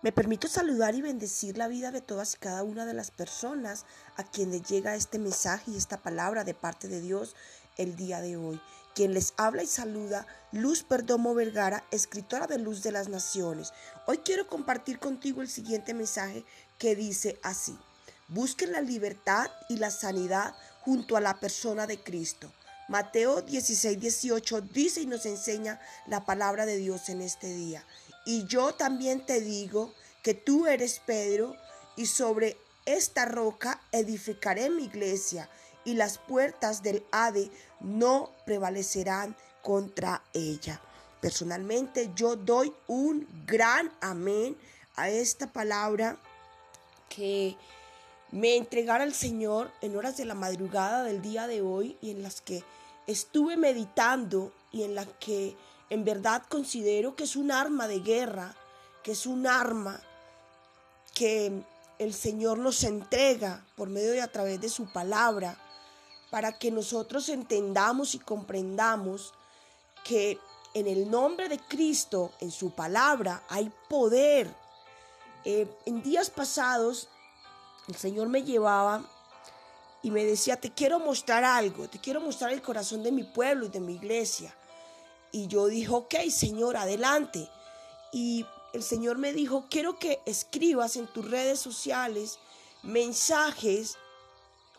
Me permito saludar y bendecir la vida de todas y cada una de las personas a quienes llega este mensaje y esta palabra de parte de Dios el día de hoy. Quien les habla y saluda, Luz Perdomo Vergara, escritora de Luz de las Naciones. Hoy quiero compartir contigo el siguiente mensaje que dice así. Busquen la libertad y la sanidad junto a la persona de Cristo. Mateo 16, 18 dice y nos enseña la palabra de Dios en este día. Y yo también te digo que tú eres Pedro y sobre esta roca edificaré mi iglesia y las puertas del Ade no prevalecerán contra ella. Personalmente yo doy un gran amén a esta palabra que me entregara el Señor en horas de la madrugada del día de hoy y en las que estuve meditando y en la que en verdad considero que es un arma de guerra, que es un arma que el Señor nos entrega por medio y a través de su palabra, para que nosotros entendamos y comprendamos que en el nombre de Cristo, en su palabra, hay poder. Eh, en días pasados, el Señor me llevaba y me decía, te quiero mostrar algo, te quiero mostrar el corazón de mi pueblo y de mi iglesia. Y yo dije, ok, Señor, adelante. Y el Señor me dijo, quiero que escribas en tus redes sociales mensajes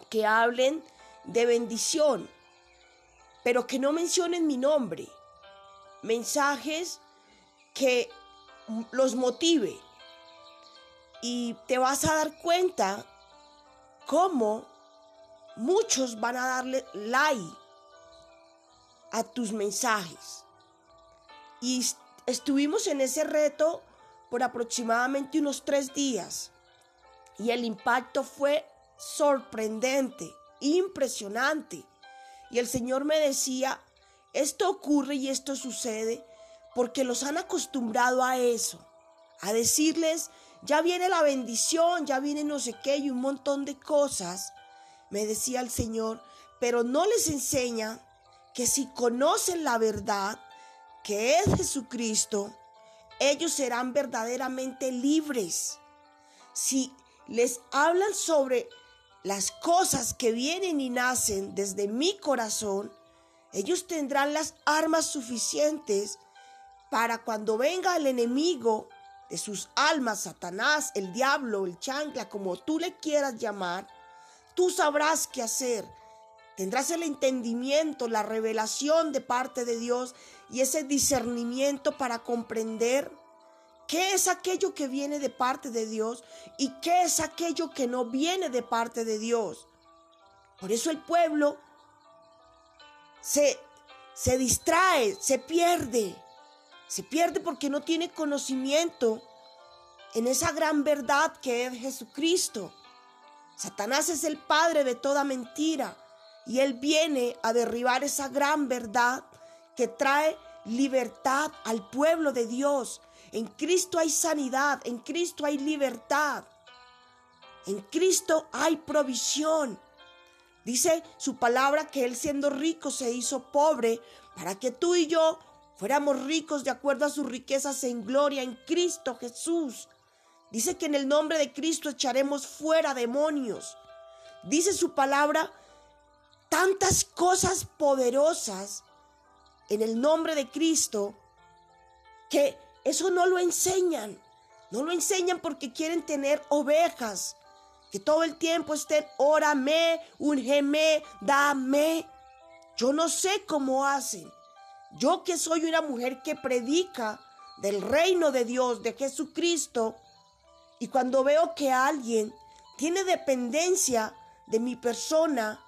que hablen de bendición, pero que no mencionen mi nombre. Mensajes que los motive. Y te vas a dar cuenta cómo muchos van a darle like a tus mensajes. Y estuvimos en ese reto por aproximadamente unos tres días. Y el impacto fue sorprendente, impresionante. Y el Señor me decía, esto ocurre y esto sucede porque los han acostumbrado a eso, a decirles, ya viene la bendición, ya viene no sé qué y un montón de cosas me decía el Señor, pero no les enseña que si conocen la verdad, que es Jesucristo, ellos serán verdaderamente libres. Si les hablan sobre las cosas que vienen y nacen desde mi corazón, ellos tendrán las armas suficientes para cuando venga el enemigo de sus almas, Satanás, el diablo, el chancla, como tú le quieras llamar, tú sabrás qué hacer. Tendrás el entendimiento, la revelación de parte de Dios y ese discernimiento para comprender qué es aquello que viene de parte de Dios y qué es aquello que no viene de parte de Dios. Por eso el pueblo se, se distrae, se pierde. Se pierde porque no tiene conocimiento en esa gran verdad que es Jesucristo. Satanás es el padre de toda mentira y él viene a derribar esa gran verdad que trae libertad al pueblo de Dios. En Cristo hay sanidad, en Cristo hay libertad, en Cristo hay provisión. Dice su palabra que Él siendo rico se hizo pobre para que tú y yo fuéramos ricos de acuerdo a sus riquezas en gloria en Cristo Jesús. Dice que en el nombre de Cristo echaremos fuera demonios. Dice su palabra tantas cosas poderosas en el nombre de Cristo que eso no lo enseñan. No lo enseñan porque quieren tener ovejas. Que todo el tiempo estén, órame, ungeme, dame. Yo no sé cómo hacen. Yo que soy una mujer que predica del reino de Dios, de Jesucristo, y cuando veo que alguien tiene dependencia de mi persona,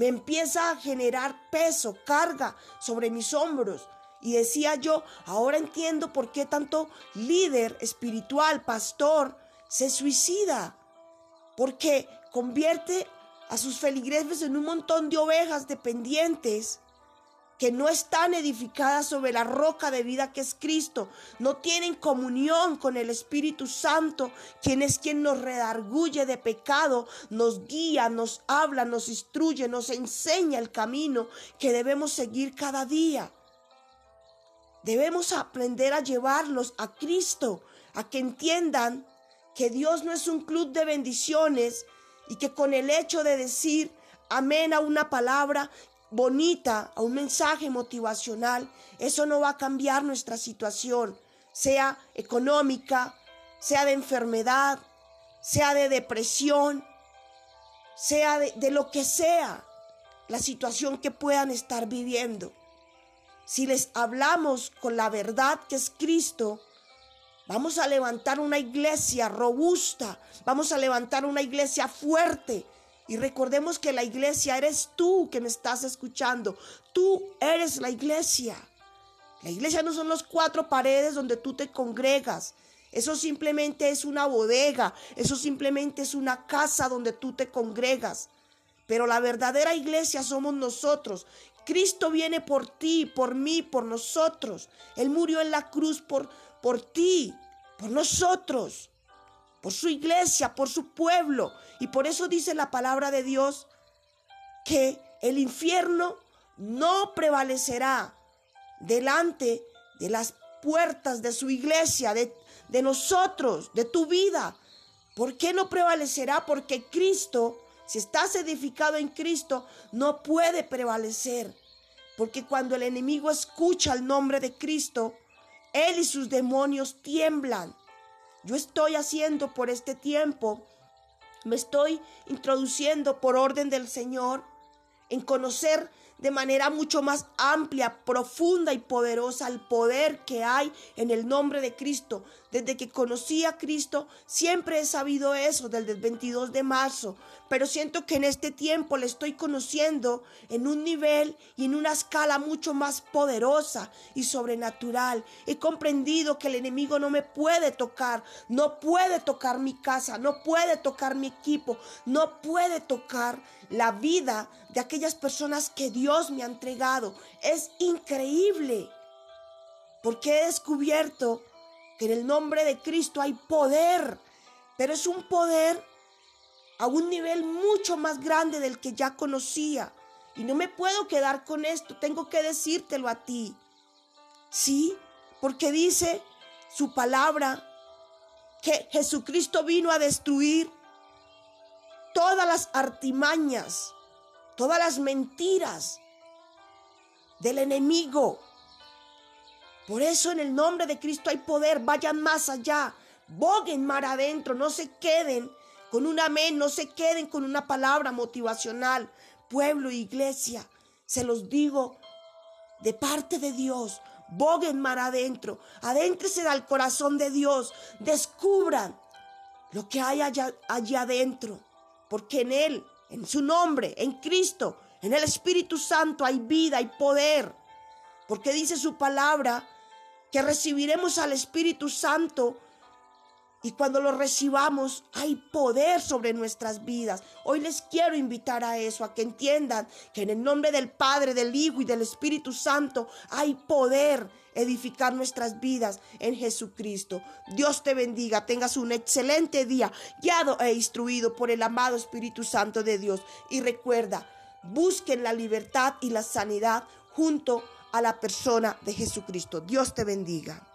me empieza a generar peso, carga sobre mis hombros. Y decía yo, ahora entiendo por qué tanto líder espiritual, pastor, se suicida. Porque convierte a sus feligreses en un montón de ovejas dependientes que no están edificadas sobre la roca de vida que es Cristo, no tienen comunión con el Espíritu Santo, quien es quien nos redarguye de pecado, nos guía, nos habla, nos instruye, nos enseña el camino que debemos seguir cada día. Debemos aprender a llevarlos a Cristo, a que entiendan que Dios no es un club de bendiciones y que con el hecho de decir amén a una palabra bonita, a un mensaje motivacional, eso no va a cambiar nuestra situación, sea económica, sea de enfermedad, sea de depresión, sea de, de lo que sea la situación que puedan estar viviendo. Si les hablamos con la verdad que es Cristo, vamos a levantar una iglesia robusta, vamos a levantar una iglesia fuerte. Y recordemos que la iglesia eres tú que me estás escuchando. Tú eres la iglesia. La iglesia no son los cuatro paredes donde tú te congregas. Eso simplemente es una bodega. Eso simplemente es una casa donde tú te congregas. Pero la verdadera iglesia somos nosotros. Cristo viene por ti, por mí, por nosotros. Él murió en la cruz por, por ti, por nosotros, por su iglesia, por su pueblo. Y por eso dice la palabra de Dios que el infierno no prevalecerá delante de las puertas de su iglesia, de, de nosotros, de tu vida. ¿Por qué no prevalecerá? Porque Cristo si estás edificado en Cristo, no puede prevalecer. Porque cuando el enemigo escucha el nombre de Cristo, él y sus demonios tiemblan. Yo estoy haciendo por este tiempo, me estoy introduciendo por orden del Señor en conocer de manera mucho más amplia, profunda y poderosa el poder que hay en el nombre de Cristo. Desde que conocí a Cristo, siempre he sabido eso, desde el 22 de marzo, pero siento que en este tiempo le estoy conociendo en un nivel y en una escala mucho más poderosa y sobrenatural. He comprendido que el enemigo no me puede tocar, no puede tocar mi casa, no puede tocar mi equipo, no puede tocar la vida de aquellas personas que Dios me ha entregado. Es increíble. Porque he descubierto que en el nombre de Cristo hay poder. Pero es un poder a un nivel mucho más grande del que ya conocía. Y no me puedo quedar con esto. Tengo que decírtelo a ti. Sí, porque dice su palabra que Jesucristo vino a destruir todas las artimañas, todas las mentiras del enemigo. Por eso en el nombre de Cristo hay poder. Vayan más allá. Boguen mar adentro. No se queden con un amén. No se queden con una palabra motivacional. Pueblo, iglesia. Se los digo de parte de Dios. Boguen mar adentro. Adéntrese al corazón de Dios. Descubran lo que hay allá, allá adentro porque en Él, en su nombre, en Cristo, en el Espíritu Santo hay vida y poder, porque dice su palabra que recibiremos al Espíritu Santo y cuando lo recibamos hay poder sobre nuestras vidas. Hoy les quiero invitar a eso, a que entiendan que en el nombre del Padre, del Hijo y del Espíritu Santo hay poder edificar nuestras vidas en Jesucristo. Dios te bendiga, tengas un excelente día, guiado e instruido por el amado Espíritu Santo de Dios. Y recuerda, busquen la libertad y la sanidad junto a la persona de Jesucristo. Dios te bendiga.